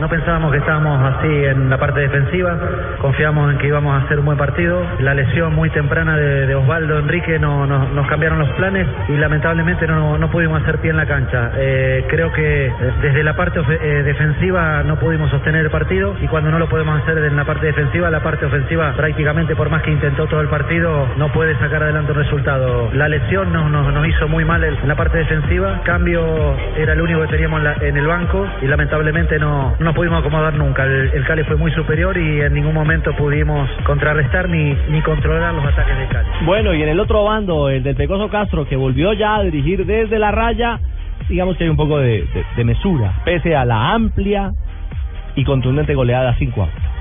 No pensábamos que estábamos así en la parte defensiva, confiamos en que íbamos a hacer un buen partido. La lesión muy temprana de, Osvaldo Enrique no, no- nos cambiaron los planes y lamentablemente no, no pudimos hacer pie en la cancha. Eh, creo que desde la parte eh, defensiva no pudimos sostener el partido y cuando no lo podemos hacer en la parte defensiva, la parte ofensiva prácticamente por más que intentó todo el partido no puede sacar adelante un resultado. La lesión nos, nos, hizo muy mal en la parte defensiva, cambio era el único que teníamos en el banco y lamentablemente no, no nos pudimos acomodar nunca. El, el Cali fue muy superior y en ningún momento pudimos contrarrestar ni, ni controlar los ataques de Cali. Bueno, y en el otro bando, el del Pecoso Castro, que volvió ya a dirigir desde la raya, digamos que hay un poco de, mesura, pese a la amplia y contundente goleada 5 a 1.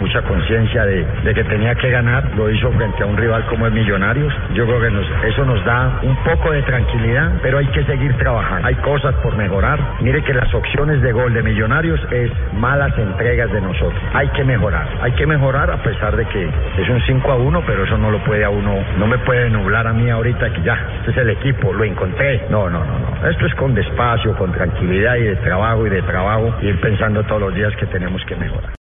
Mucha conciencia de, que tenía que ganar, lo hizo frente a un rival como el Millonarios. Yo creo que nos- eso nos da un poco de tranquilidad, pero hay que seguir trabajando. Hay cosas por mejorar. Mire que las opciones de gol de Millonarios es malas entregas de nosotros. Hay que mejorar, hay que mejorar a pesar de que es un 5 a 1, pero eso no lo puede a uno, no me puede nublar a mí ahorita que ya, este es el equipo, lo encontré. No, no, no, no. Esto es con despacio, con tranquilidad y de trabajo y de trabajo, ir pensando todos los días que tenemos que mejorar.